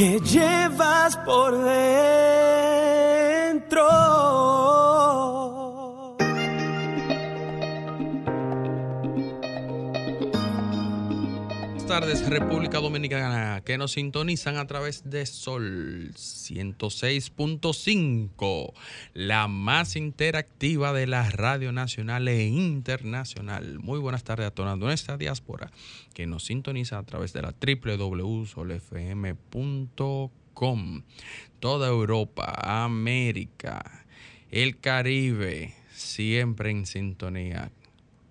que llevas por dentro. Tardes, República Dominicana, que nos sintonizan a través de Sol 106.5, la más interactiva de la radio nacional e internacional. Muy buenas tardes a toda nuestra diáspora que nos sintoniza a través de la www.solfm.com. Toda Europa, América, el Caribe, siempre en sintonía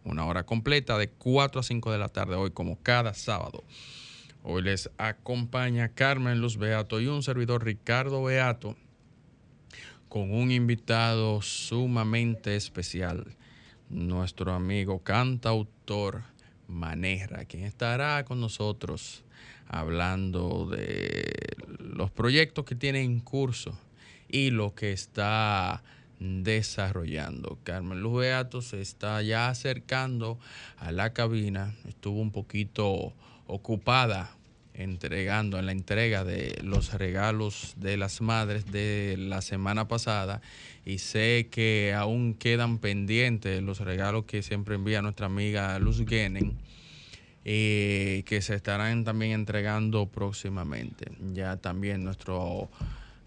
una hora completa de 4 a 5 de la tarde hoy como cada sábado. Hoy les acompaña Carmen Luz Beato y un servidor Ricardo Beato con un invitado sumamente especial, nuestro amigo cantautor Manera, quien estará con nosotros hablando de los proyectos que tiene en curso y lo que está desarrollando. Carmen Luz Beato se está ya acercando a la cabina, estuvo un poquito ocupada entregando en la entrega de los regalos de las madres de la semana pasada y sé que aún quedan pendientes los regalos que siempre envía nuestra amiga Luz Genen eh, que se estarán también entregando próximamente. Ya también nuestro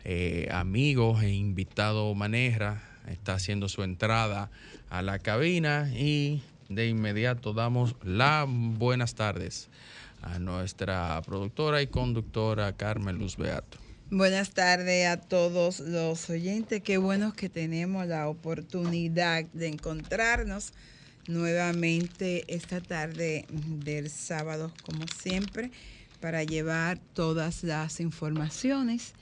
eh, amigo e invitado Manera está haciendo su entrada a la cabina y de inmediato damos las buenas tardes a nuestra productora y conductora Carmen Luz Beato. Buenas tardes a todos los oyentes. Qué bueno que tenemos la oportunidad de encontrarnos nuevamente esta tarde del sábado, como siempre, para llevar todas las informaciones.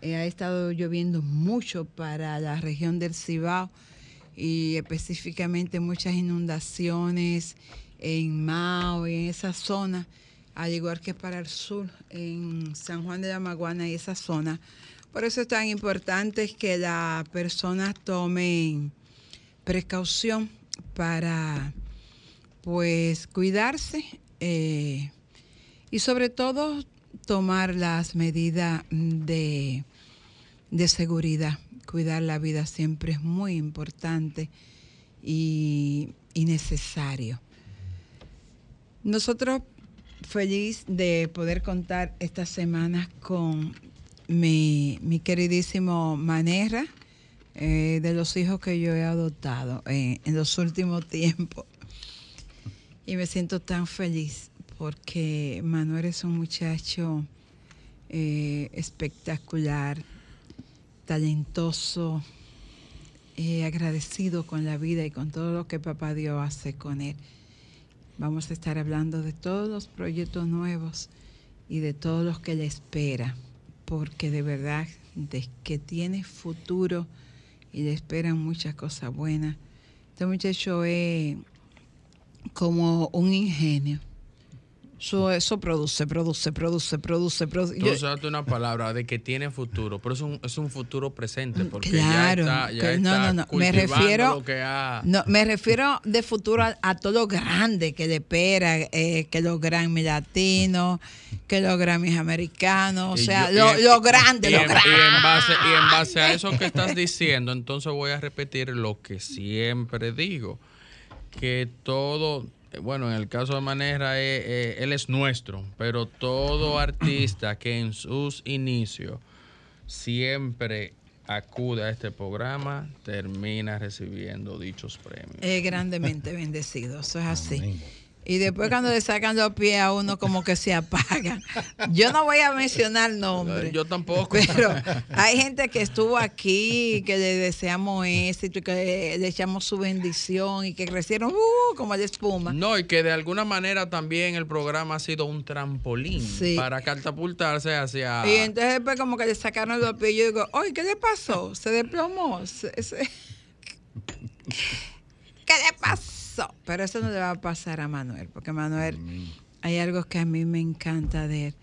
Eh, ha estado lloviendo mucho para la región del Cibao y específicamente muchas inundaciones en Mao y en esa zona, al igual que para el sur, en San Juan de la Maguana y esa zona. Por eso es tan importante que las personas tomen precaución para pues cuidarse eh, y sobre todo tomar las medidas de, de seguridad. Cuidar la vida siempre es muy importante y, y necesario. Nosotros feliz de poder contar estas semanas con mi, mi queridísimo Manera, eh, de los hijos que yo he adoptado eh, en los últimos tiempos. Y me siento tan feliz porque Manuel es un muchacho eh, espectacular, talentoso, eh, agradecido con la vida y con todo lo que papá Dios hace con él. Vamos a estar hablando de todos los proyectos nuevos y de todos los que le espera, porque de verdad, de que tiene futuro y le esperan muchas cosas buenas. Este muchacho es como un ingenio. Eso, eso produce, produce, produce, produce, produce. Tú usaste una palabra de que tiene futuro, pero es un, es un futuro presente porque Claro, ya está, ya que- no, está no, no, me refiero- lo que ha... No, me refiero de futuro a, a todo lo grande que le espera, eh, que los Grammy latinos, que los Grammys americanos, o sea, yo- lo, y- lo grande, y lo en- grande. Y en, base, y en base a eso que estás diciendo, entonces voy a repetir lo que siempre digo, que todo, bueno, en el caso de Manera, eh, eh, él es nuestro, pero todo artista que en sus inicios siempre acude a este programa, termina recibiendo dichos premios. Es grandemente bendecido, eso es así. Y después cuando le sacan los pies a uno como que se apagan. Yo no voy a mencionar nombres. Yo tampoco. Pero hay gente que estuvo aquí, que le deseamos éxito y que le echamos su bendición y que crecieron uh, como de espuma. No, y que de alguna manera también el programa ha sido un trampolín Sí. para catapultarse hacia... Y entonces después como que le sacaron los pies y yo digo, oye, ¿qué le pasó? Se desplomó. Se- se- ¿Qué le pasó? Pero eso no le va a pasar a Manuel, porque Manuel, hay algo que a mí me encanta de él,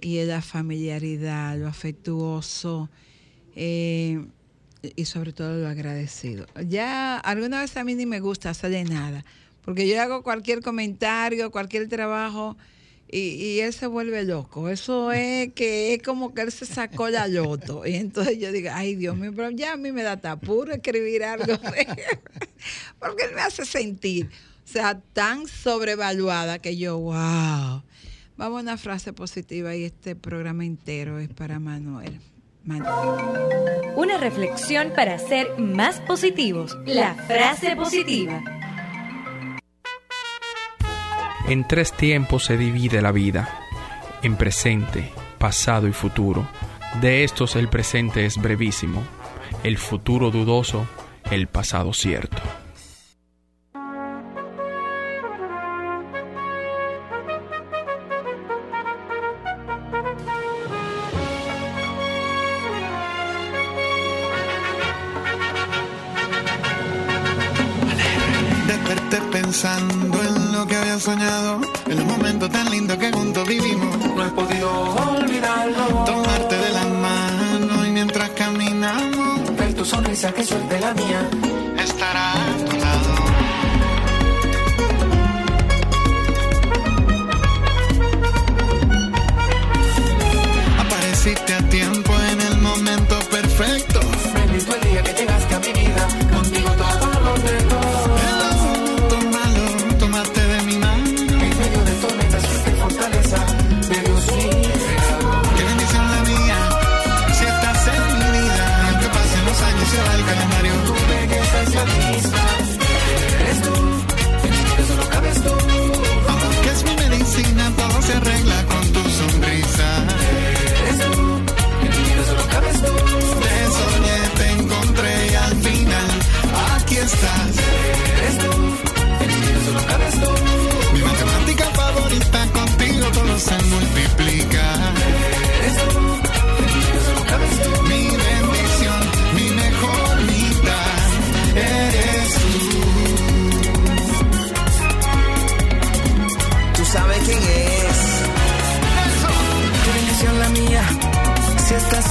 y es la familiaridad, lo afectuoso, eh, y sobre todo lo agradecido. Ya alguna vez a mí ni me gusta hacerle nada, porque yo hago cualquier comentario, cualquier trabajo, y, y él se vuelve loco. Eso es que es como que él se sacó la loto. Y entonces yo digo, ay Dios mío, pero ya a mí me da tapuro escribir algo. Porque él me hace sentir, o sea, tan sobrevaluada que yo, wow. Vamos a una frase positiva y este programa entero es para Manuel. Manuel. Una reflexión para ser más positivos. La frase positiva. En tres tiempos se divide la vida, en presente, pasado y futuro. De estos el presente es brevísimo, el futuro dudoso, el pasado cierto. Pensando en lo que había soñado,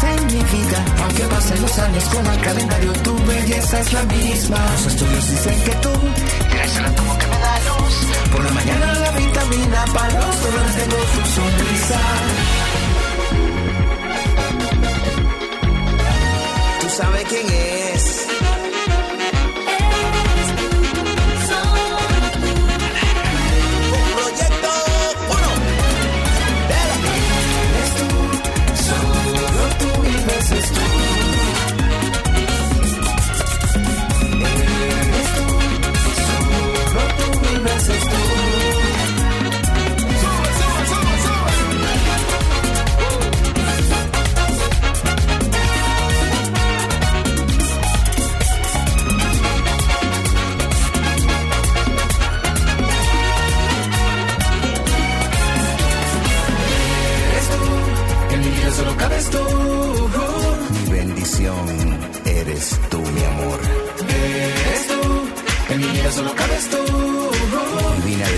en mi vida, aunque pasen los años como el calendario, tu belleza es la misma. Los estudios dicen que tú eres el átomo que me da luz. Por la mañana la vitamina, para los dolores tengo tu sonrisa. Tú sabes quién es.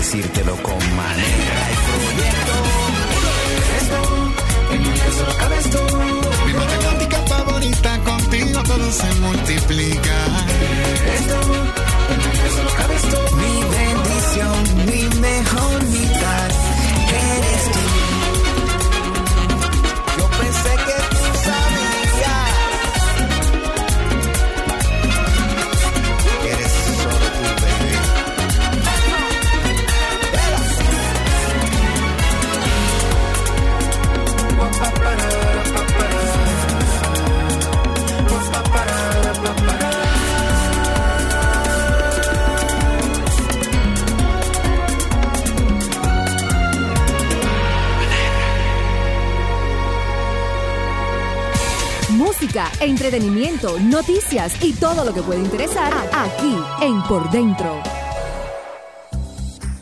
Decírtelo con manera y proyecto. Eres tú, en mi cabes tú. Mi matemática favorita, contigo todo se multiplica. Eres tú, en mi cabes tú. Mi bendición, mi mejor noticias y todo lo que puede interesar aquí en Por Dentro.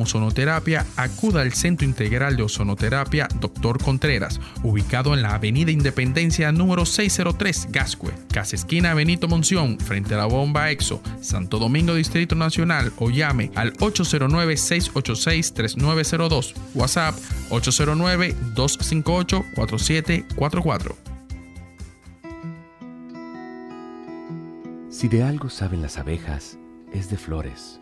ozonoterapia, acuda al Centro Integral de Ozonoterapia Dr. Contreras, ubicado en la Avenida Independencia número 603, Gascue, Casa Esquina Benito Monción, frente a la bomba EXO, Santo Domingo Distrito Nacional, o llame al 809-686-3902, WhatsApp 809-258-4744. Si de algo saben las abejas, es de flores.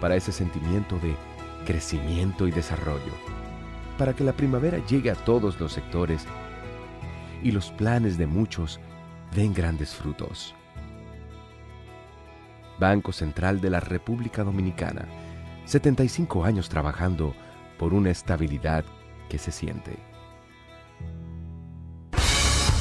Para ese sentimiento de crecimiento y desarrollo. Para que la primavera llegue a todos los sectores y los planes de muchos den grandes frutos. Banco Central de la República Dominicana. 75 años trabajando por una estabilidad que se siente.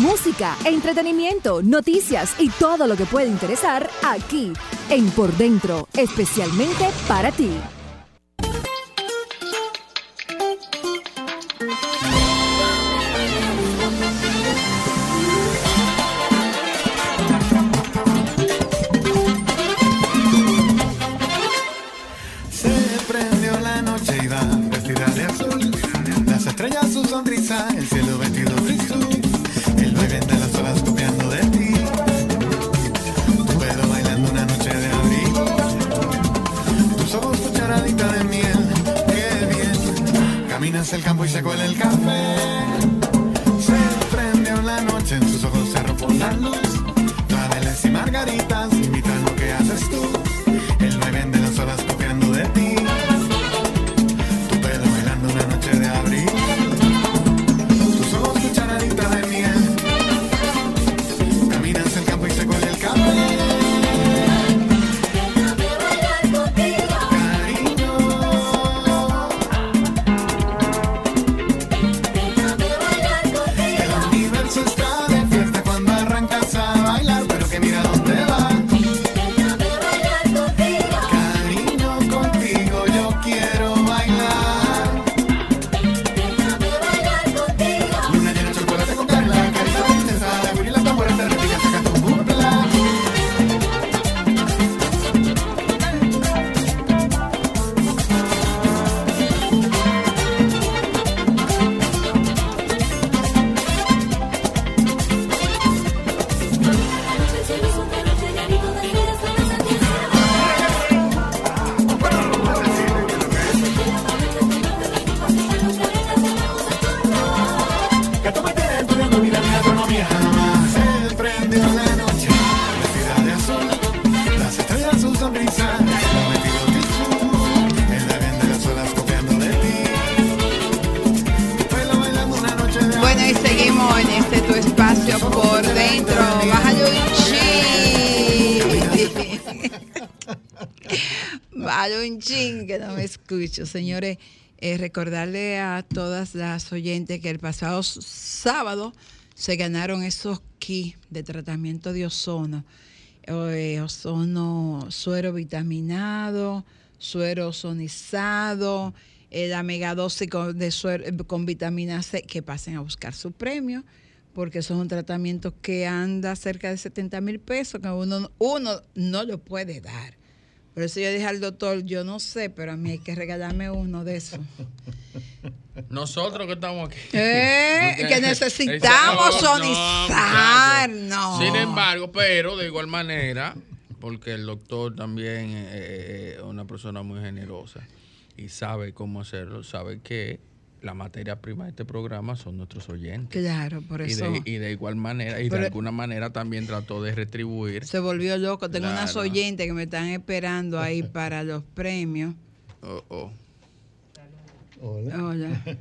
Música, entretenimiento, noticias y todo lo que puede interesar aquí en Por Dentro, especialmente para ti. Y se cuela el café. Señores, eh, recordarle a todas las oyentes que el pasado sábado se ganaron esos aquí de tratamiento de ozono. Eh, ozono, suero vitaminado, suero ozonizado, eh, la megadosis con vitamina C, que pasen a buscar su premio, porque son tratamientos que anda cerca de 70 mil pesos, que uno, uno no lo puede dar. Por eso yo dije al doctor, yo no sé, pero a mí hay que regalarme uno de esos. Nosotros que estamos aquí. Eh, que necesitamos No, no, sonizar, muchacho. no. Sin embargo, pero de igual manera, porque el doctor también eh, es una persona muy generosa y sabe cómo hacerlo, sabe que la materia prima de este programa son nuestros oyentes. Claro, por Y eso de, y de igual manera, y de alguna manera también trató de retribuir. se volvió loco. Tengo Claro. unas oyentes que me están esperando ahí para los premios. Oh, oh. Hola.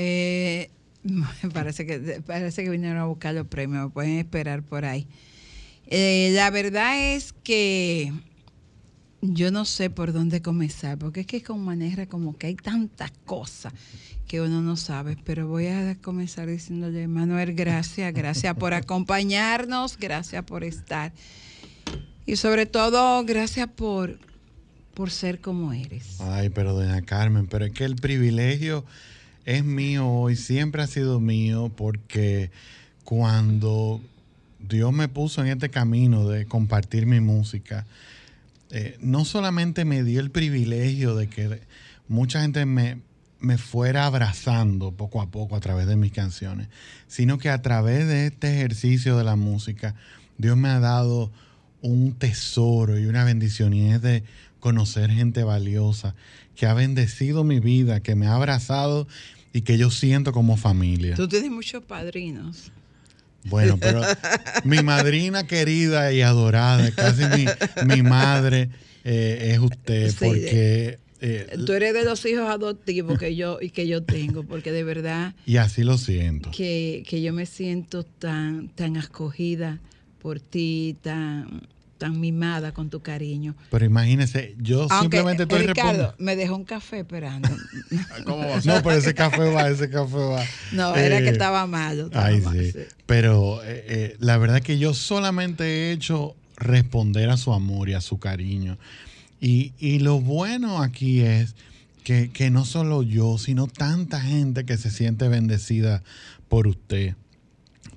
Eh, parece, que, parece que vinieron a buscar los premios, me pueden esperar por ahí. Eh, la verdad es que yo no sé por dónde comenzar, porque es que con manera como que hay tantas cosas que uno no sabe, pero voy a comenzar diciéndole, Manuel, gracias, gracias por acompañarnos, gracias por estar. Y sobre todo, gracias por, por ser como eres. Ay, pero doña Carmen, pero es que el privilegio es mío hoy, siempre ha sido mío, porque cuando Dios me puso en este camino de compartir mi música, eh, no solamente me dio el privilegio de que mucha gente me, me fuera abrazando poco a poco a través de mis canciones, sino que a través de este ejercicio de la música, Dios me ha dado un tesoro y una bendición y es de conocer gente valiosa que ha bendecido mi vida, que me ha abrazado y que yo siento como familia. Tú tienes muchos padrinos. Bueno, pero mi madrina querida y adorada, casi mi, mi madre, eh, es usted, Sí, porque... eh, Tú eres de los hijos adoptivos que yo y que yo tengo, porque de verdad y así lo siento. que, que yo me siento tan, tan acogida por ti, tan, tan mimada con tu cariño. Pero imagínese, yo Aunque, simplemente estoy Ricardo, respondiendo. me dejó un café esperando. ¿Cómo va? No, pero ese café va, ese café va. No, era que Eh, estaba malo. estaba Ay, mal, sí. sí. Pero eh, eh, la verdad que yo solamente he hecho responder a su amor y a su cariño. Y, y lo bueno aquí es que, que no solo yo, sino tanta gente que se siente bendecida por usted,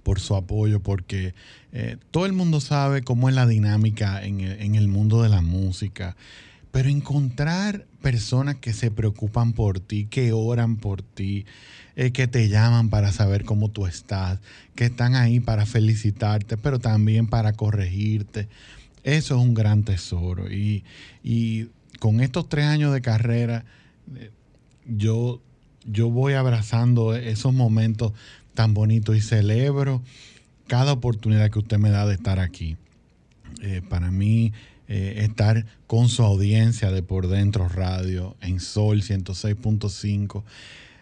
por su apoyo, porque eh, todo el mundo sabe cómo es la dinámica en el, mundo de la música. Pero encontrar personas que se preocupan por ti, que oran por ti, eh, que te llaman para saber cómo tú estás, que están ahí para felicitarte, pero también para corregirte. Eso es un gran tesoro. Y, y con estos tres años de carrera, eh, yo, yo voy abrazando esos momentos tan bonitos y celebro cada oportunidad que usted me da de estar aquí. Eh, para mí, eh, estar con su audiencia de Por Dentro Radio en Sol 106.5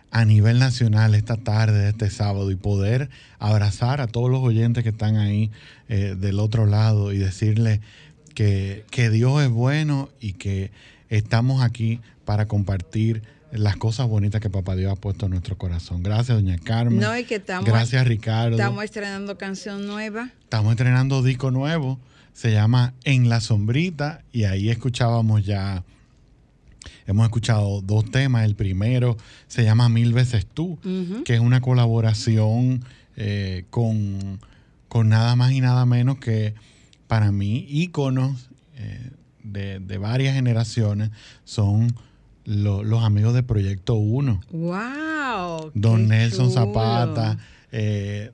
a nivel nacional esta tarde, de este sábado, y poder abrazar a todos los oyentes que están ahí eh, del otro lado y decirle que, que Dios es bueno y que estamos aquí para compartir las cosas bonitas que Papá Dios ha puesto en nuestro corazón. Gracias, doña Carmen. No, y que estamos, Gracias, Ricardo. estamos estrenando canción nueva. Estamos estrenando disco nuevo, se llama En la sombrita y ahí escuchábamos ya, hemos escuchado dos temas, el primero se llama Mil veces tú, que es una colaboración eh, con, con nada más y nada menos que para mí íconos eh, de, de varias generaciones son lo- los amigos de Proyecto 1. ¡Wow! Don Nelson chulo. Zapata. eh,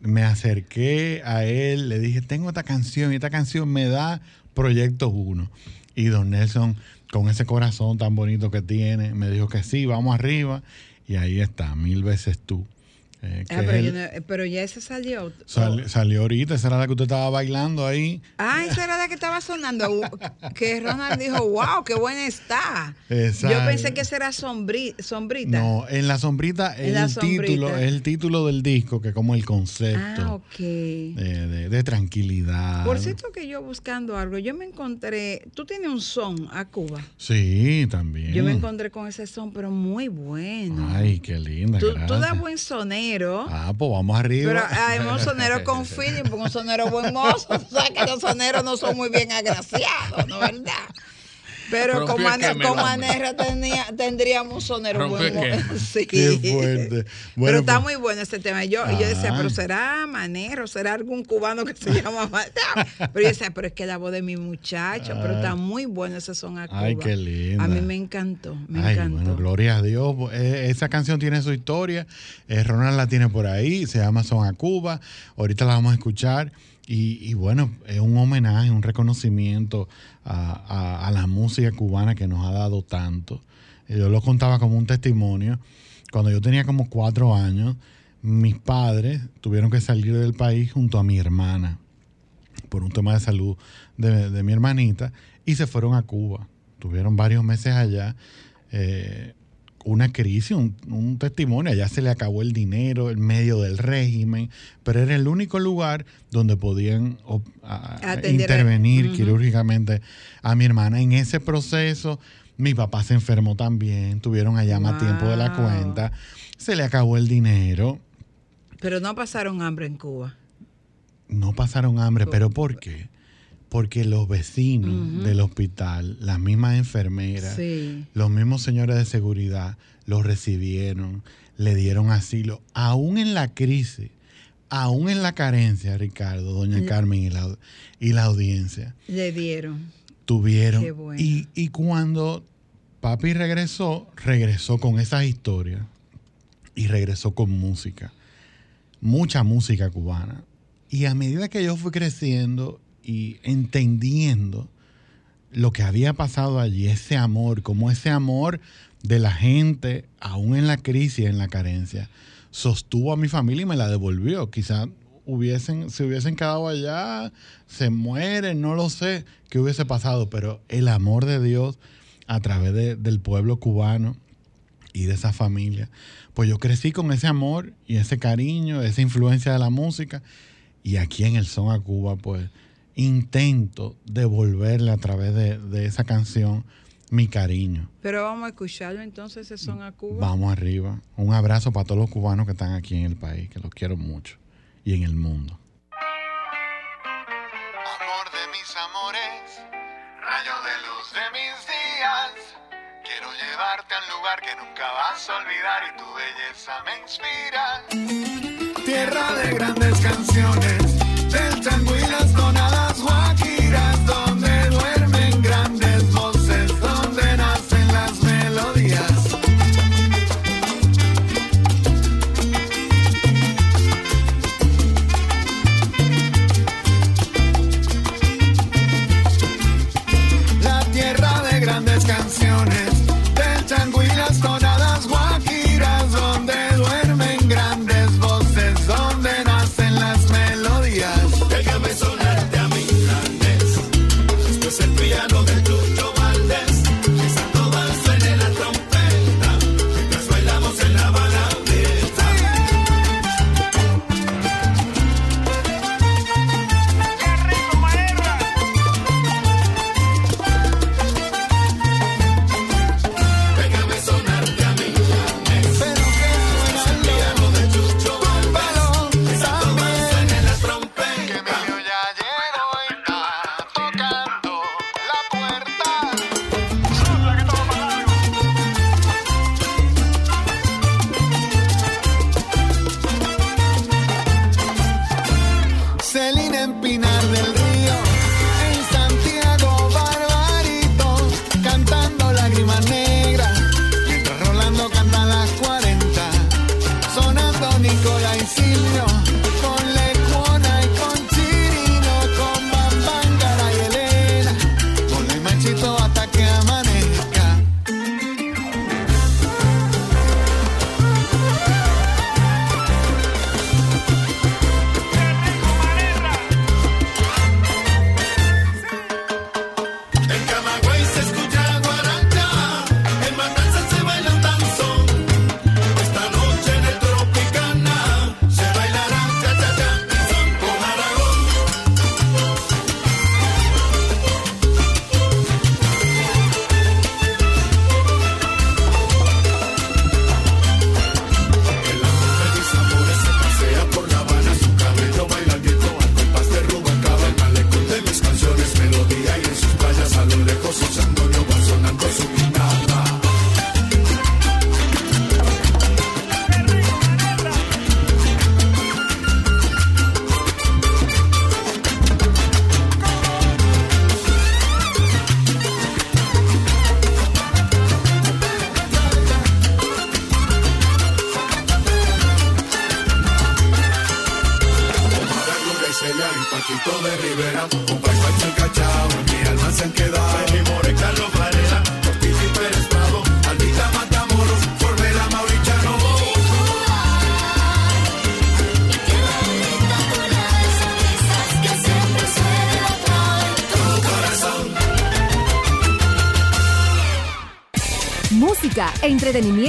me acerqué a él, le dije, tengo esta canción y esta canción me da Proyecto 1. Y Don Nelson, con ese corazón tan bonito que tiene, me dijo que sí, vamos arriba. Y ahí está, mil veces tú. Eh, Ah, es pero, el- yo no- pero ya ese salió. sal- salió ahorita, esa era la que usted estaba bailando ahí. Ah, esa era la que estaba sonando. Uh, Que Ronald dijo, wow, qué buena está. Exacto. Yo pensé que esa era sombri- sombrita. No, en la sombrita es el título, es el título del disco, que es como el concepto Ah, ok. de, de- de tranquilidad. Por cierto que yo buscando algo, yo me encontré, tú tienes un son a Cuba. Sí, también. Yo me encontré con ese son, pero muy bueno. Ay, qué linda, tú, tú das buen soneo. Sonero. Ah, pues vamos arriba. Pero hay un sonero con feeling, porque un sonero buen mozo. Tú sabes que los soneros no son muy bien agraciados, ¿no verdad? Pero Rompió como, el Ane- queme, como hombre. Anerra tenía, tendríamos un sonero Rompió buen el mozo. queme. Sí. Qué fuerte. Pero Bueno, está pues- muy bueno ese tema. Y yo, yo decía, Ah. pero será Manero, será algún cubano que se llama Ma- No. Pero yo decía, pero es que la voz de mi muchacho, pero está muy bueno ese son a Cuba. Ay, qué linda. A mí me encantó, me Ay, encantó. bueno, gloria a Dios. Eh, esa canción tiene su historia. Eh, Ronald la tiene por ahí. Se llama Son a Cuba. Ahorita la vamos a escuchar. Y, bueno, es un homenaje, un reconocimiento a, a- la música cubana que nos ha dado tanto. Yo lo contaba como un testimonio. Cuando yo tenía como cuatro años, mis padres tuvieron que salir del país junto a mi hermana por un tema de salud de, de mi hermanita y se fueron a Cuba. Tuvieron varios meses allá. eh, una crisis, un, un testimonio. Allá se le acabó el dinero en medio del régimen, pero era el único lugar donde podían a- intervenir quirúrgicamente a mi hermana. En ese proceso, mi papá se enfermó también, tuvieron allá más tiempo de la cuenta, se le acabó el dinero. Pero no pasaron hambre en Cuba. No pasaron hambre, pero ¿por qué? Porque los vecinos del hospital, las mismas enfermeras, Sí. los mismos señores de seguridad, los recibieron, le dieron asilo, aún en la crisis, aún en la carencia, Ricardo, doña. Carmen y la, y la audiencia, Le dieron. tuvieron. Qué bueno. Y, y cuando papi regresó, regresó con esas historias y regresó con música, mucha música cubana. Y a medida que yo fui creciendo y entendiendo lo que había pasado allí, ese amor, como ese amor de la gente, aún en la crisis, en la carencia, sostuvo a mi familia y me la devolvió. Quizás hubiesen, se hubiesen quedado allá, se mueren, no lo sé qué hubiese pasado, pero el amor de Dios a través de- del pueblo cubano y de esa familia, pues yo crecí con ese amor y ese cariño, esa influencia de la música, y aquí en el Son a Cuba, pues intento devolverle a través de, de esa canción mi cariño. Pero vamos a escucharlo entonces, ese son a Cuba. Vamos arriba. Un abrazo para todos los cubanos que están aquí en el país, que los quiero mucho, y en el mundo. Amor de mis amores, rayo de luz de mis días. Quiero llevarte al lugar que nunca vas a olvidar y tu belleza me inspira. Tierra de grandes canciones, del tango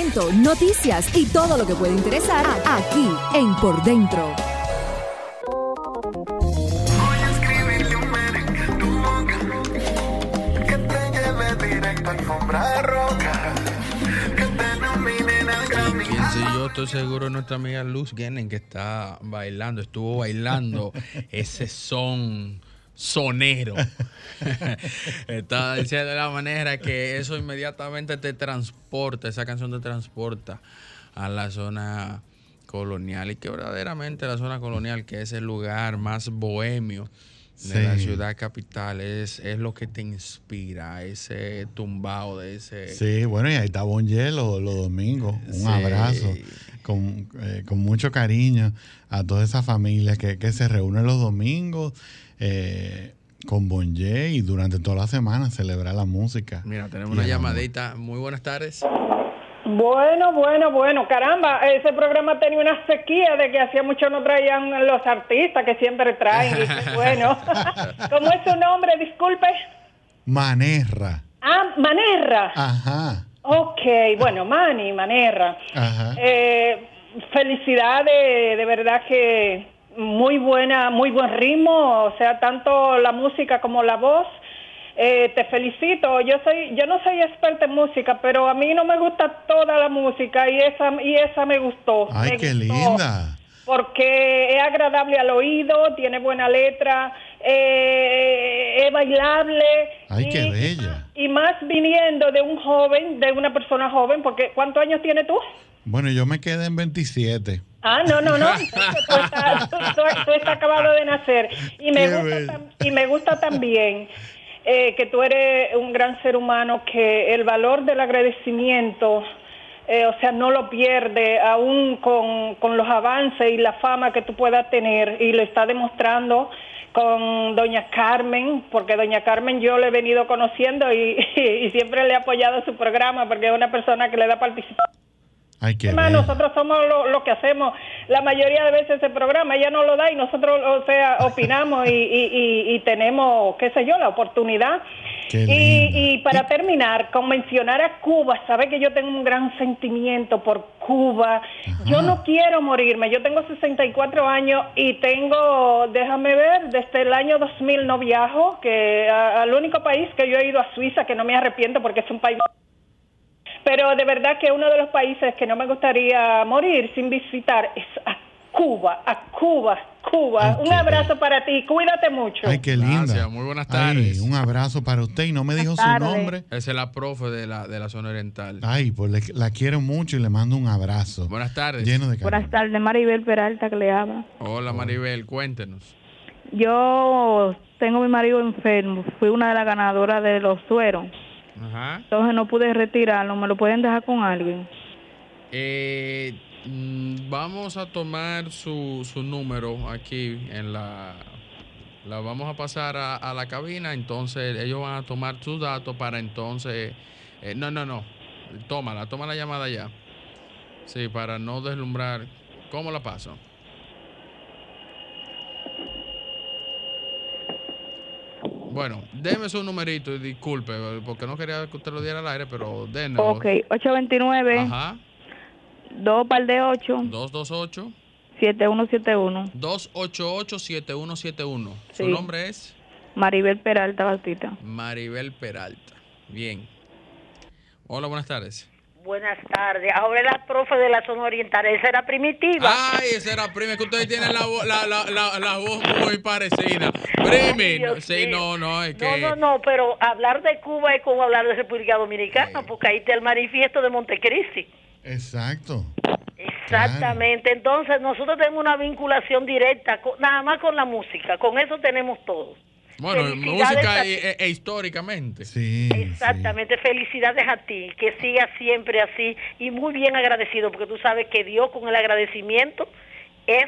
entretenimiento, noticias y todo lo que puede interesar aquí en Por Dentro. Sí, yo estoy seguro de nuestra amiga Luz Genen que está bailando, estuvo bailando ese son sonero. Está diciendo de la manera que eso inmediatamente te transporta, esa canción te transporta a la zona colonial y que verdaderamente la zona colonial, que es el lugar más bohemio de la ciudad capital, es, es lo que te inspira, ese tumbao de ese... Sí, bueno, y ahí está Bonje los, los domingos. Un Sí. abrazo con, eh, con mucho cariño a toda esa familia que, que se reúne los domingos eh, con Bonje y durante toda la semana celebrar la música. Mira, tenemos Y una amor. llamadita. Muy buenas tardes. Bueno, bueno, bueno, caramba, ese programa tenía una sequía de que hacía mucho no traían los artistas que siempre traen. y qué bueno. ¿Cómo es su nombre? Disculpe. Manerra. Ah, Manerra. Ajá. Ok, bueno, Mani, Manerra. Ajá. Eh, felicidades, de verdad que muy buena, muy buen ritmo, o sea, tanto la música como la voz. Eh, te felicito. Yo soy, yo no soy experta en música, pero a mí no me gusta toda la música y esa y esa me gustó. Ay, Me qué gustó linda. Porque es agradable al oído, tiene buena letra, eh, es bailable. Ay, y, qué bella. y más viniendo de un joven, de una persona joven, porque ¿cuántos años tienes tú? Bueno, yo me quedé en 27. Ah, no, no, no. Tú estás, tú- tú- tú estás acabado de nacer. Y me, gusta, tam- y me gusta también eh, que tú eres un gran ser humano, que el valor del agradecimiento, eh, o sea, no lo pierde, aún con, con los avances y la fama que tú puedas tener. Y lo está demostrando con doña Carmen, porque doña Carmen yo le he venido conociendo y, y siempre le he apoyado su programa, porque es una persona que le da participación. Ay, qué Además, bello. nosotros somos lo, lo que hacemos la mayoría de veces ese programa, ella no lo da y nosotros, o sea, opinamos y, y- y- y tenemos, qué sé yo, la oportunidad. Y, para terminar, con mencionar a Cuba, sabe que yo tengo un gran sentimiento por Cuba. Yo no quiero morirme, yo tengo 64 años y tengo, déjame ver, desde el año 2000 no viajo, que al único país que yo he ido a Suiza, que no me arrepiento porque es un país pero de verdad que uno de los países que no me gustaría morir sin visitar es a Cuba, a Cuba, Cuba. Un abrazo para ti, cuídate mucho. Ay, qué linda. Gracias, muy buenas Ay, tardes. un abrazo para usted y no me dijo su nombre. Esa es la profe de la, de la zona oriental. Ay, pues le- la quiero mucho y le mando un abrazo. Buenas tardes. Lleno de cariño. Buenas tardes, Maribel Peralta que le habla. Hola Maribel, cuéntenos. Yo tengo mi marido enfermo, fui una de las ganadoras de los sueros, Ajá. entonces no pude retirarlo, ¿me lo pueden dejar con alguien? Eh, mm, vamos a tomar su, su número aquí en la... La vamos a pasar a, a la cabina, entonces ellos van a tomar sus datos para entonces... eh, no, no, no. Tómala, toma la llamada ya. Sí, para no deslumbrar. ¿Cómo la paso? Bueno, déme su numerito y disculpe, porque no quería que usted lo diera al aire, pero denos. Ok, 829, Ajá. 2 par de 8, 228 7171. 288-7171. Su Sí. nombre es Maribel Peralta Batista. Maribel Peralta. Bien. Hola, buenas tardes. Buenas tardes. Ahora la profe de la zona oriental. Esa era primitiva. Ay, esa era prima, que ustedes tienen la, la, la, la, la voz muy parecida. Primi, sí, mío. no, no, es No, que... no, no, pero hablar de Cuba es como hablar de República Dominicana, porque ahí está el manifiesto de Montecristi. Exacto. Exactamente. Entonces, nosotros tenemos una vinculación directa, con- nada más con la música. Con eso tenemos todo. Bueno, música e, e- e históricamente. Sí. Exactamente. Felicidades a ti, que sigas siempre así y muy bien agradecido, porque tú sabes que Dios con el agradecimiento es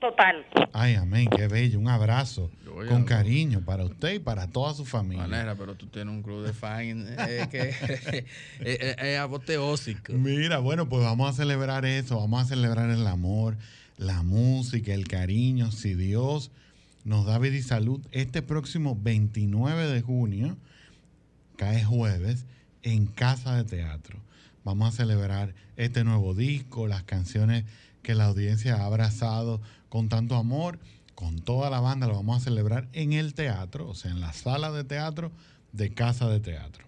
total. Ay, amén, qué bello. Un abrazo con cariño para usted y para toda su familia. Manera, pero tú tienes un club de fans eh, que es, es- es apoteósico. Mira, bueno, pues vamos a celebrar eso, vamos a celebrar el amor, la música, el cariño. Si Dios nos da vida y salud, este próximo 29 de junio, cae jueves, en Casa de Teatro. Vamos a celebrar este nuevo disco, las canciones que la audiencia ha abrazado con tanto amor, con toda la banda, lo vamos a celebrar en el teatro, o sea, en la sala de teatro de Casa de Teatro.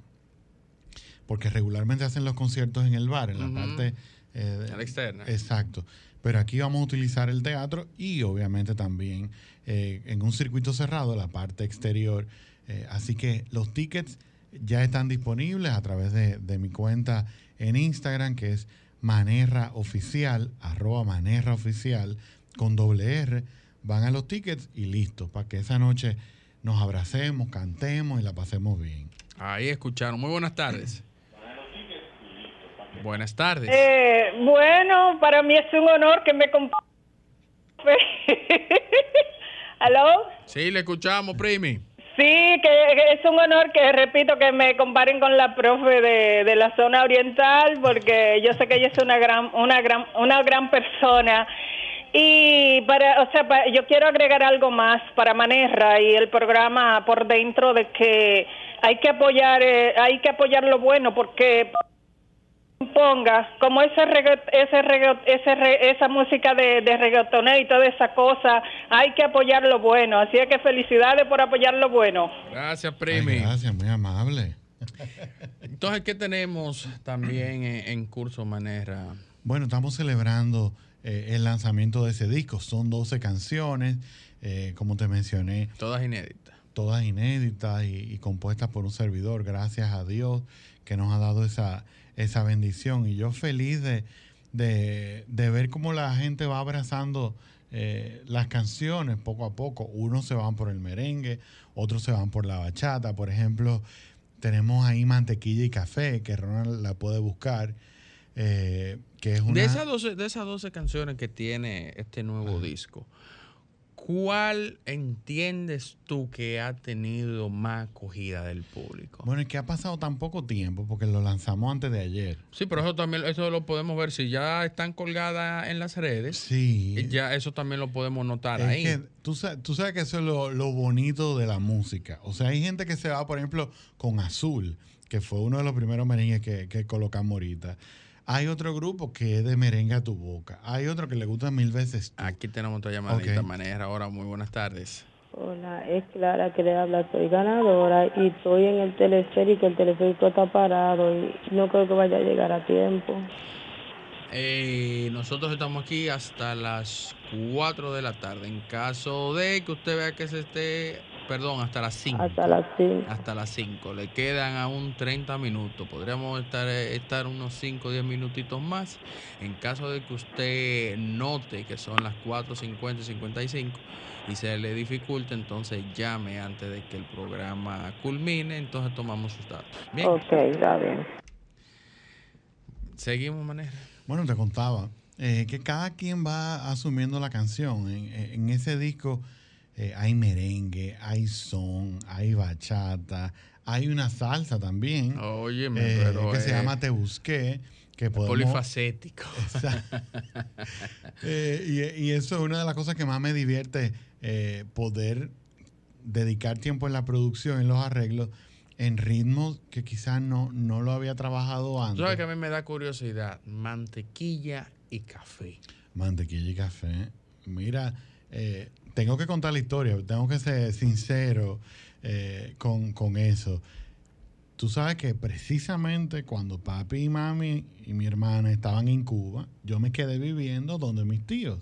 Porque regularmente hacen los conciertos en el bar, en la parte... eh, A la externa. Exacto. Pero aquí vamos a utilizar el teatro y obviamente también eh, en un circuito cerrado, la parte exterior. Eh, así que los tickets ya están disponibles a través de, de mi cuenta en Instagram, que es Manerra Oficial, arroba Manerra Oficial, con doble R. Van a los tickets y listo, para que esa noche nos abracemos, cantemos y la pasemos bien. Ahí escucharon. Muy buenas tardes. Buenas tardes. Eh, bueno, para mí es un honor que me ¿Aló? Sí, le escuchamos, Primi. Sí, que, es un honor que, repito, que me comparen con la profe de, de la zona oriental, porque yo sé que ella es una gran, una gran, una gran persona. Y para, o sea, pa- yo quiero agregar algo más para Manerra y el programa por dentro de que hay que apoyar, eh, hay que apoyar lo bueno, porque ponga como ese regga- ese regga- ese re- esa música de, de reggaetonero y toda esa cosa hay que apoyar lo bueno así es que felicidades por apoyar lo bueno Gracias, Ay, Primi. gracias, muy amable. Entonces, ¿qué tenemos también en, en curso, Manera? Bueno, estamos celebrando eh, el lanzamiento de ese disco. Son 12 canciones, eh, como te mencioné. Todas inéditas. Todas inéditas y, y compuestas por un servidor. Gracias a Dios que nos ha dado esa, esa bendición. Y yo feliz de, de, de ver cómo la gente va abrazando eh, las canciones poco a poco. Unos se van por el merengue, otros se van por la bachata. Por ejemplo, tenemos ahí Mantequilla y Café, que Ronald la puede buscar. eh, que es una... De, esas 12, de esas 12 canciones que tiene este nuevo disco, ¿cuál entiendes tú que ha tenido más acogida del público? Bueno, es que ha pasado tan poco tiempo porque lo lanzamos antes de ayer. Sí, pero eso también eso lo podemos ver si ya están colgadas en las redes. Sí. Ya eso también lo podemos notar Es ahí. que tú, tú sabes que eso es lo, lo bonito de la música. O sea, hay gente que se va, por ejemplo, con Azul, que fue uno de los primeros merengues que, que colocamos ahorita. Hay otro grupo que es de merengue a tu boca. Hay otro que le gusta mil veces tú. Aquí tenemos otra llamadita, Ok. Manera. Ahora, muy buenas tardes. Hola, es Clara que le habla, soy ganadora y estoy en el teleférico, el teleférico está parado y no creo que vaya a llegar a tiempo. Eh, nosotros estamos aquí hasta las 4 de la tarde. En caso de que usted vea que se esté, perdón, hasta las 5. Hasta las 5. Hasta las 5. Le quedan aún 30 minutos. Podríamos estar, eh, estar unos 5 o 10 minutitos más. En caso de que usted note que son las 4.50 y 55 y se le dificulte, entonces llame antes de que el programa culmine. Entonces tomamos sus datos. Bien. Ok, está bien. Seguimos, manera. Bueno, te contaba eh, que cada quien va asumiendo la canción. En, en ese disco eh, hay merengue, hay son, hay bachata, hay una salsa también. Óyeme, eh, pero que se llama Te Busqué. Que podemos, Polifacético. Eh, y, y eso es una de las cosas que más me divierte, eh, poder dedicar tiempo en la producción, en los arreglos, en ritmos que quizás no, no lo había trabajado antes. sabes que a mí me da curiosidad. Mantequilla y café. Mantequilla y café. Mira, eh, tengo que contar la historia, tengo que ser sincero eh, con, con eso. Tú sabes que precisamente cuando papi y mami y mi hermana estaban en Cuba, yo me quedé viviendo donde mis tíos.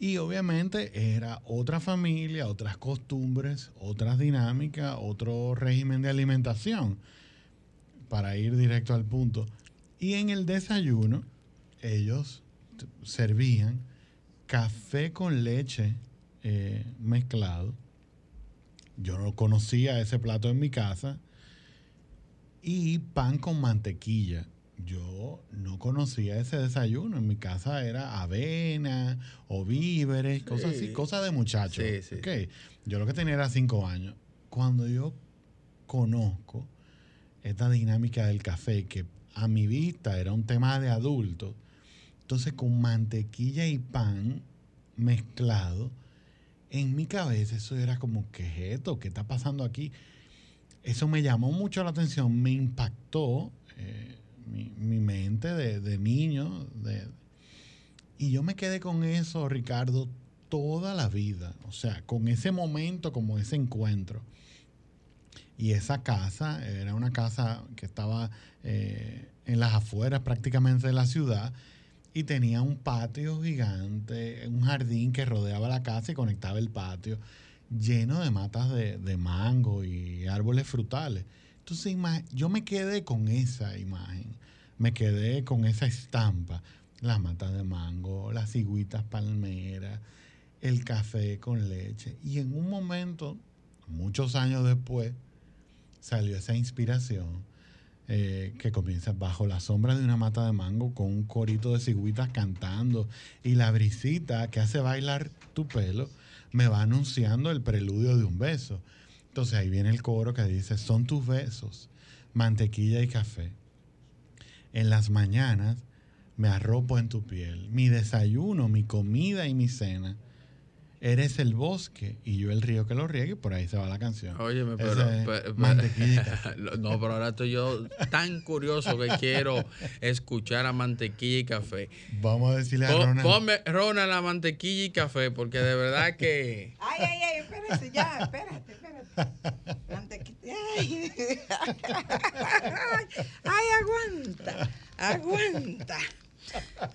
Y obviamente era otra familia, otras costumbres, otras dinámicas, otro régimen de alimentación, para ir directo al punto. Y en el desayuno, ellos servían café con leche eh, mezclado. Yo no conocía ese plato en mi casa. Y pan con mantequilla. yo no conocía ese desayuno. En mi casa era avena o víveres, cosas así, Sí. cosas de muchachos. Sí, sí. Yo lo que tenía era cinco años. Cuando yo conozco esta dinámica del café, que a mi vista era un tema de adultos, entonces con mantequilla y pan mezclado, en mi cabeza eso era como, ¿qué es esto? ¿Qué está pasando aquí? Eso me llamó mucho la atención, me impactó eh, mi, mi mente de, de niño. de- y yo me quedé con eso, Ricardo, toda la vida. O sea, con ese momento, como ese encuentro. Y esa casa era una casa que estaba eh, en las afueras prácticamente de la ciudad y tenía un patio gigante, un jardín que rodeaba la casa y conectaba el patio, lleno de matas de, de mango y árboles frutales. Entonces yo me quedé con esa imagen, me quedé con esa estampa, las matas de mango, las cigüitas palmeras, el café con leche. Y en un momento, muchos años después, salió esa inspiración eh, que comienza bajo la sombra de una mata de mango con un corito de cigüitas cantando y la brisita que hace bailar tu pelo me va anunciando el preludio de un beso. Entonces ahí viene el coro que dice, son tus besos, mantequilla y café. En las mañanas me arropo en tu piel, mi desayuno, mi comida y mi cena. Eres el bosque y yo el río que lo riega y por ahí se va la canción. Óyeme, pero. Ese es pe- pe- mantequilla y café. no, pero ahora estoy yo tan curioso que quiero escuchar a mantequilla y café. Vamos a decirle a Ronald. Ponme, Ronald, la mantequilla y café, porque de verdad que. Ay, ay, ay, espérate, ya, espérate, espérate. Mantequilla. Ay, ay, aguanta, aguanta.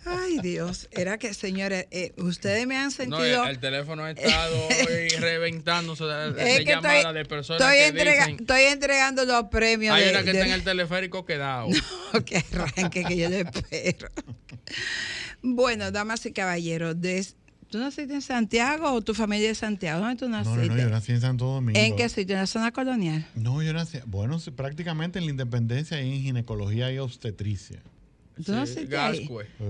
Ay, Dios, era que, señores, eh, ustedes me han No, sentido... el, el teléfono ha estado hoy reventándose de, de Es que llamadas estoy, de personas estoy, que entrega- dicen. estoy entregando los premios. Hay de- una que de- está en el teleférico quedado. que arranque, que yo le espero. Bueno, damas y caballeros, des- ¿tú naciste en Santiago o tu familia es de Santiago? ¿Dónde tú No, naciste? no, no, yo nací en Santo Domingo. ¿En qué sitio? ¿En la zona colonial? No, yo nací, bueno, prácticamente en la independencia y en ginecología y obstetricia.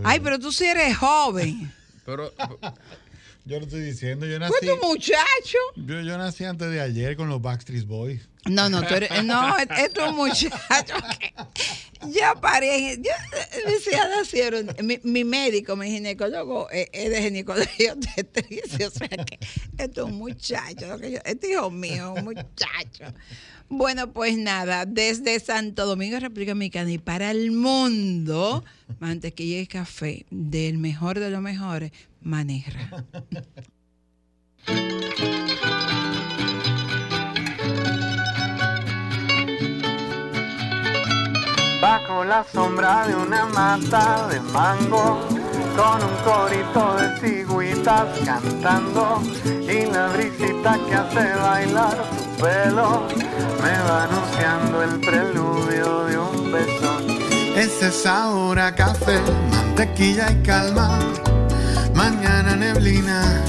Ay, pero tú sí eres joven. Pero Yo lo estoy diciendo, yo nací. Pues tu muchacho. Yo, yo nací antes de ayer con los Backstreet Boys. No, no, tú eres, no, es, es tu muchacho. que- parí, en- yo, hijas nacieron, mi, mi médico, mi ginecólogo, eh, es de ginecología obstetricia, o sea que es un muchacho, lo que yo- este hijo mío, un muchacho. Bueno, pues nada, desde Santo Domingo, República Dominicana y para el mundo, mantequilla y café, del mejor de los mejores, maneja. Bajo la sombra de una mata de mango, con un corito de cigüitas cantando, y la brisita que hace bailar tu pelo, me va anunciando el preludio de un beso. Ese sabor a café, mantequilla y calma, mañana neblina,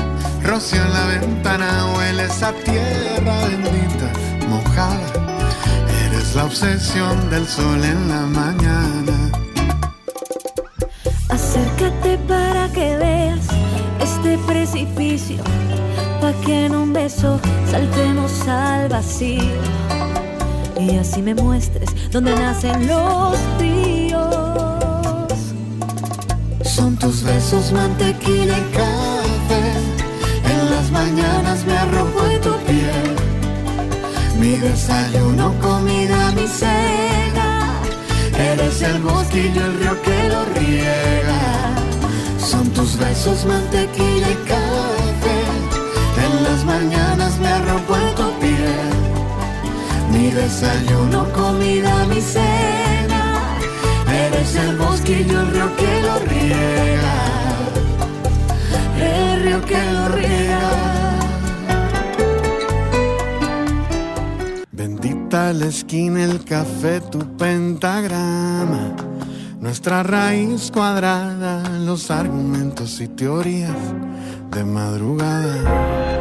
rocío en la ventana, huele esa tierra bendita, mojada. Eres la obsesión del sol en la mañana. Acércate para que veas este precipicio, que en un beso saltemos al vacío. Y así me muestres dónde nacen los ríos. Son tus besos, mantequilla y café. En las mañanas me arropo en tu piel. Mi desayuno, comida, mi cena. Eres el yo el río que lo riega. Son tus besos, mantequilla y café. Desayuno, comida, mi cena. Eres el bosque y yo el río que lo riega. El río que lo riega. Bendita la esquina, el café, tu pentagrama. Nuestra raíz cuadrada, los argumentos y teorías de madrugada.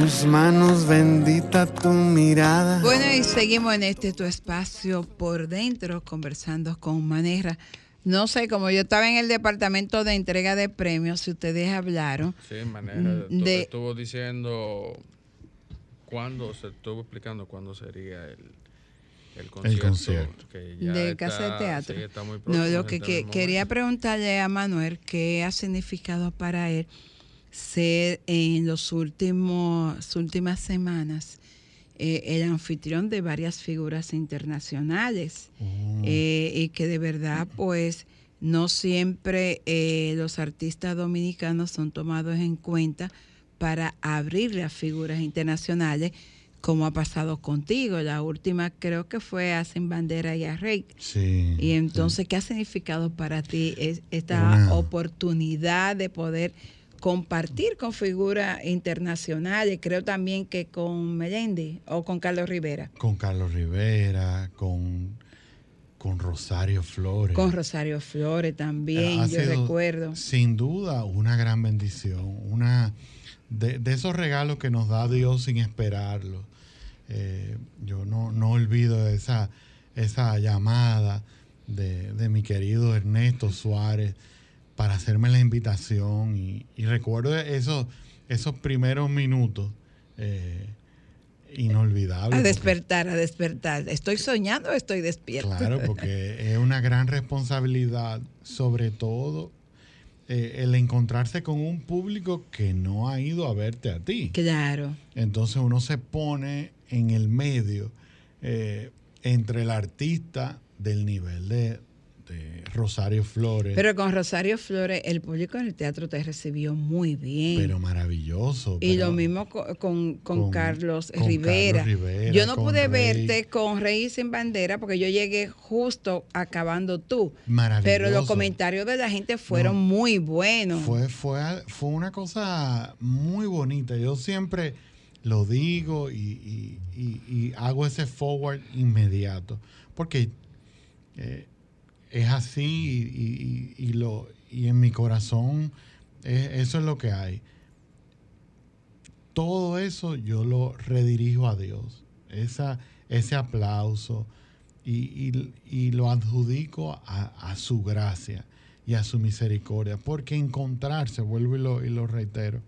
Tus manos, bendita tu mirada. Bueno, y seguimos en este tu espacio por dentro, conversando con Manera. No sé, como yo estaba en el departamento de entrega de premios, si ustedes hablaron. Sí, manera. Mm, de- Estuvo diciendo cuándo, se estuvo explicando cuándo sería el, el concierto. concierto. que ya de está- Casa de Teatro. sí, está muy no, lo que, que- el quería preguntarle a Manuel qué ha significado para él ser en los últimos últimas semanas eh, el anfitrión de varias figuras internacionales eh, y que de verdad pues no siempre eh, los artistas dominicanos son tomados en cuenta para abrirle a figuras internacionales como ha pasado contigo. La última creo que fue a Sin Bandera y a Rey. Sí. Y entonces, ¿qué ha significado para ti es- esta oportunidad de poder compartir con figuras internacionales? Creo también que con Melendi o con Carlos Rivera. Con Carlos Rivera, con, con Rosario Flores. Con Rosario Flores también, Ha yo sido, recuerdo. Sin duda, una gran bendición. Una de, de esos regalos que nos da Dios sin esperarlo. Eh, yo no, no olvido esa, esa llamada de, de mi querido Ernesto Suárez para hacerme la invitación. Y, y recuerdo esos, esos primeros minutos eh, inolvidables. A porque- despertar, a despertar. ¿Estoy soñando o estoy despierto? Claro, porque es una gran responsabilidad, sobre todo eh, el encontrarse con un público que no ha ido a verte a ti. Claro. Entonces uno se pone en el medio eh, entre el artista del nivel de, Rosario Flores. Pero con Rosario Flores, el público en el teatro te recibió muy bien. pero maravilloso. Y pero- lo mismo co- con, con con- Carlos con Rivera. Carlos Rivera, Yo no pude Rey. verte con Rey sin bandera porque yo llegué justo acabando tú. Maravilloso. Pero los comentarios de la gente fueron No. muy buenos. Fue, fue, fue una cosa muy bonita. Yo siempre lo digo y, y- y- y hago ese forward inmediato. Porque eh, es así y, y- y lo, y en mi corazón eso es lo que hay. Todo eso yo lo redirijo a Dios. Esa, ese aplauso y, y- y lo adjudico a, a su gracia y a su misericordia. Porque encontrarse, vuelvo y lo, y lo reitero,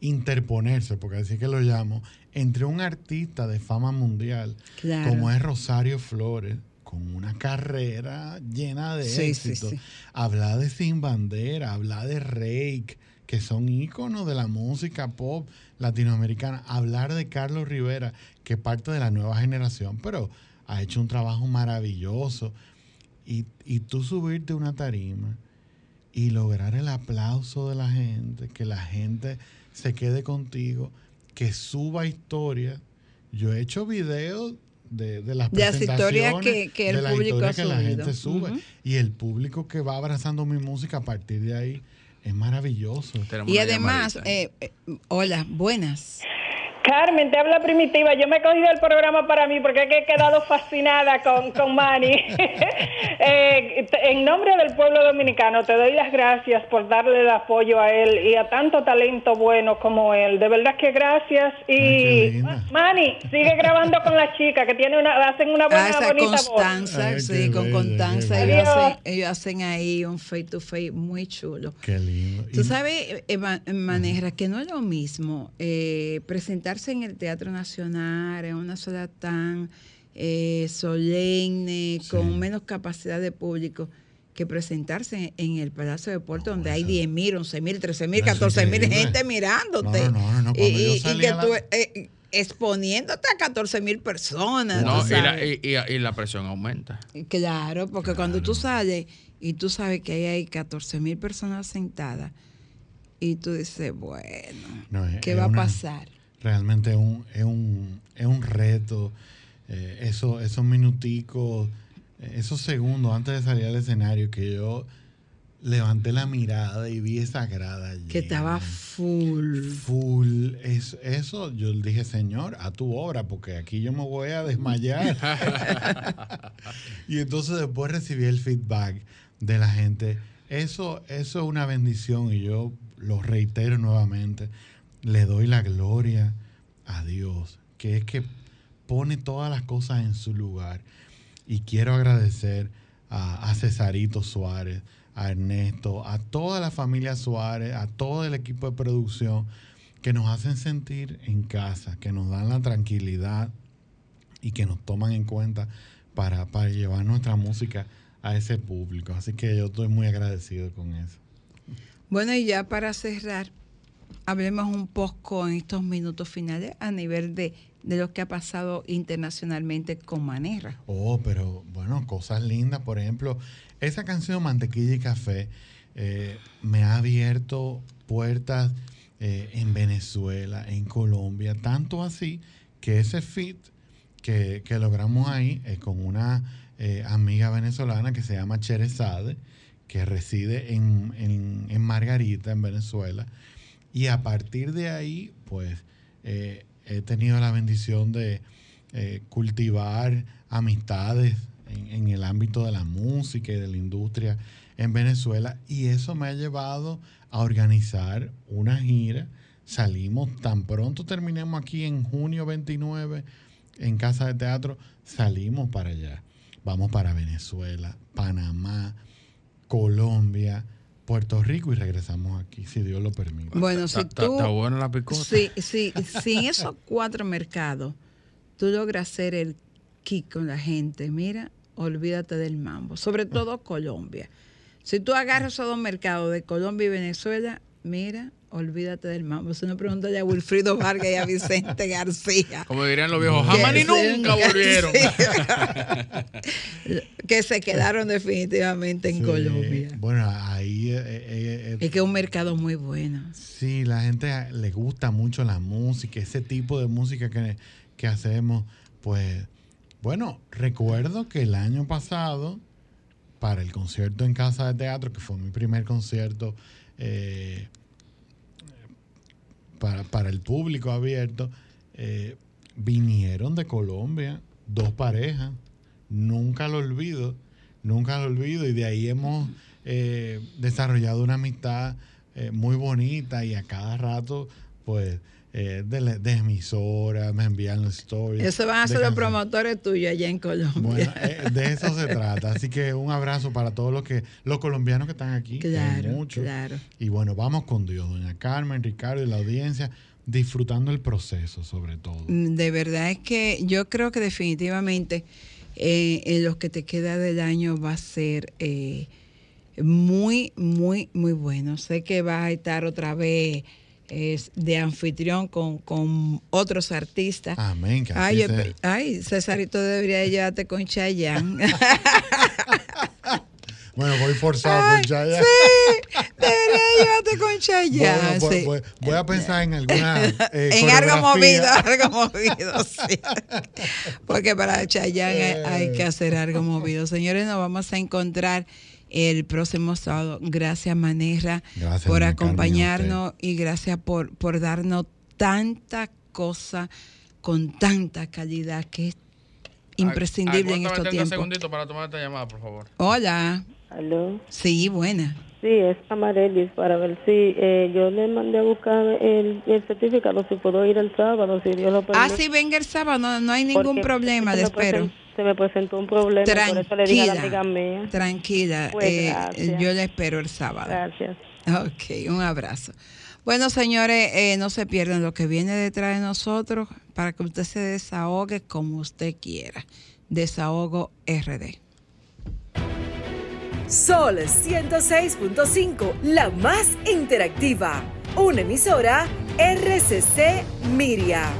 interponerse, porque así que lo llamo, entre un artista de fama mundial Claro. como es Rosario Flores, con una carrera llena de Sí, sí, éxito, sí. hablar de Sin Bandera, hablar de Rake, que son íconos de la música pop latinoamericana, hablar de Carlos Rivera, que es parte de la nueva generación, pero ha hecho un trabajo maravilloso. Y, y tú subirte una tarima y lograr el aplauso de la gente, que la gente se quede contigo, que suba historia. Yo he hecho videos de, de las De las historias presentaciones, que- que el de las público historias ha que la gente sube. Ujú. Y el público que va abrazando mi música a partir de ahí es maravilloso. Y además, eh, eh, hola, buenas. Carmen, te habla Primitiva. Yo me he cogido el programa para mí porque he quedado fascinada con, con Manny. Eh, en nombre del pueblo dominicano, te doy las gracias por darle el apoyo a él y a tanto talento bueno como él. De verdad que gracias. Y Manny, sigue grabando con la chica que tiene una, hacen una buena, Ah, esa bonita Constanza, Ay, sí, con bella, Constanza. Ellos hacen, ellos hacen ahí un face to face muy chulo. Qué lindo. Tú Y- sabes, Manejra, que no es lo mismo eh, presentarse en el Teatro Nacional en una ciudad tan eh, solemne, con menos capacidad de público, que presentarse en el Palacio de Deportes, donde hay 10 mil, 11 mil, 13 mil, Eso es 14 mil gente mirándote. No, no, no, no, Y, y- y que la- tú eh, exponiéndote a 14 mil personas. No, y, la, sabes. y- y- y la presión aumenta. Claro, porque cuando tú sales y tú sabes que ahí hay 14 mil personas sentadas y tú dices, bueno, No, es- ¿qué es va a pasar? Realmente es un, es un, es un reto. eh, eso, esos minuticos, esos segundos antes de salir al escenario que yo levanté la mirada y vi esa grada allí. Que estaba full. Full. Es, eso yo le dije, Señor, a tu obra, porque aquí yo me voy a desmayar. y entonces después recibí el feedback de la gente. Eso, eso es una bendición y yo lo reitero nuevamente. Le doy la gloria a Dios, que es que pone todas las cosas en su lugar. Y quiero agradecer a, Cesarito Suárez, a Ernesto, a toda la familia Suárez, a todo el equipo de producción que nos hacen sentir en casa, que nos dan la tranquilidad y que nos toman en cuenta para, para llevar nuestra música a ese público. Así que yo estoy muy agradecido con eso. Bueno, y ya para cerrar, hablemos un poco en estos minutos finales a nivel de, de lo que ha pasado internacionalmente con Manera. Oh, pero bueno, cosas lindas. Por ejemplo, esa canción Mantequilla y Café eh, me ha abierto puertas eh, en Venezuela, en Colombia, tanto así que ese fit que, que logramos ahí es con una eh, amiga venezolana que se llama Cherezade, que reside en, en- en Margarita, en Venezuela. Y a partir de ahí, pues, eh, he tenido la bendición de eh, cultivar amistades en, en el ámbito de la música y de la industria en Venezuela. Y eso me ha llevado a organizar una gira. Salimos tan pronto terminemos aquí en junio 29 en Casa de Teatro, salimos para allá. Vamos para Venezuela, Panamá, Colombia, Puerto Rico y regresamos aquí, si Dios lo permite. Bueno, si tú... buena la picota. Sí, sí, si en esos cuatro mercados tú logras hacer el kick con la gente, mira, olvídate del mambo. Sobre todo Colombia. Si tú agarras esos dos mercados de Colombia y Venezuela, mira, olvídate del mambo. Si no, pregúntale a Wilfrido Vargas y a Vicente García. Como dirían los viejos, jamás ni nunca sí, volvieron. que se quedaron definitivamente en Sí, Colombia. Bueno, ahí... eh, eh, eh, Es que es un mercado muy bueno. Sí, la gente le gusta mucho la música, ese tipo de música que, que hacemos. Pues, bueno, recuerdo que el año pasado, para el concierto en Casa de Teatro, que fue mi primer concierto eh, para, para el público abierto, eh, vinieron de Colombia dos parejas. Nunca lo olvido, nunca lo olvido. Y de ahí hemos eh, desarrollado una amistad muy bonita y a cada rato, pues, eh, de, la- de emisora, me envían los stories. Eso van a ser los promotores tuyos allá en Colombia. Bueno, eh, de eso se trata. Así que un abrazo para todos los que los colombianos que están aquí. hay muchos. claro. Y bueno, vamos con Dios, doña Carmen, Ricardo y la audiencia, disfrutando el proceso sobre todo. Mm, De verdad es que yo creo que definitivamente eh, en lo que te queda del año va a ser eh, muy, muy, muy bueno. Sé que vas a estar otra vez es, de anfitrión con, con otros artistas. Amén, que Ay, Cesarito debería llevarte con Chayanne. Bueno, voy forzado con Chaya. sí, debería llevarte con Chayanne. Bueno, voy, sí. voy- voy a pensar en alguna. eh, en algo movido, algo movido, sí. Porque para Chayanne hay, hay que hacer algo movido. Señores, nos vamos a encontrar el próximo sábado. Gracias, Manera, Gracias, por acompañarnos y gracias por, por darnos tanta cosa con tanta calidad que es imprescindible en estos 30 tiempos. segunditos para tomar esta llamada, por favor. Hola. ¿Aló? Sí, buena. Sí, es Amarelis para ver si eh, yo le mandé a buscar el, el certificado, si puedo ir el sábado, si Dios lo permite. Ah, sí, venga el sábado, no, no hay ningún Porque problema, le espero. Se me presentó un problema, por eso le dije a la amiga mía. Tranquila, Pues, eh, yo le espero el sábado. Gracias. Ok, un abrazo. Bueno, señores, eh, no se pierdan lo que viene detrás de nosotros para que usted se desahogue como usted quiera. Desahogo RD. Sol 106.5, la más interactiva. Una emisora RCC Miria.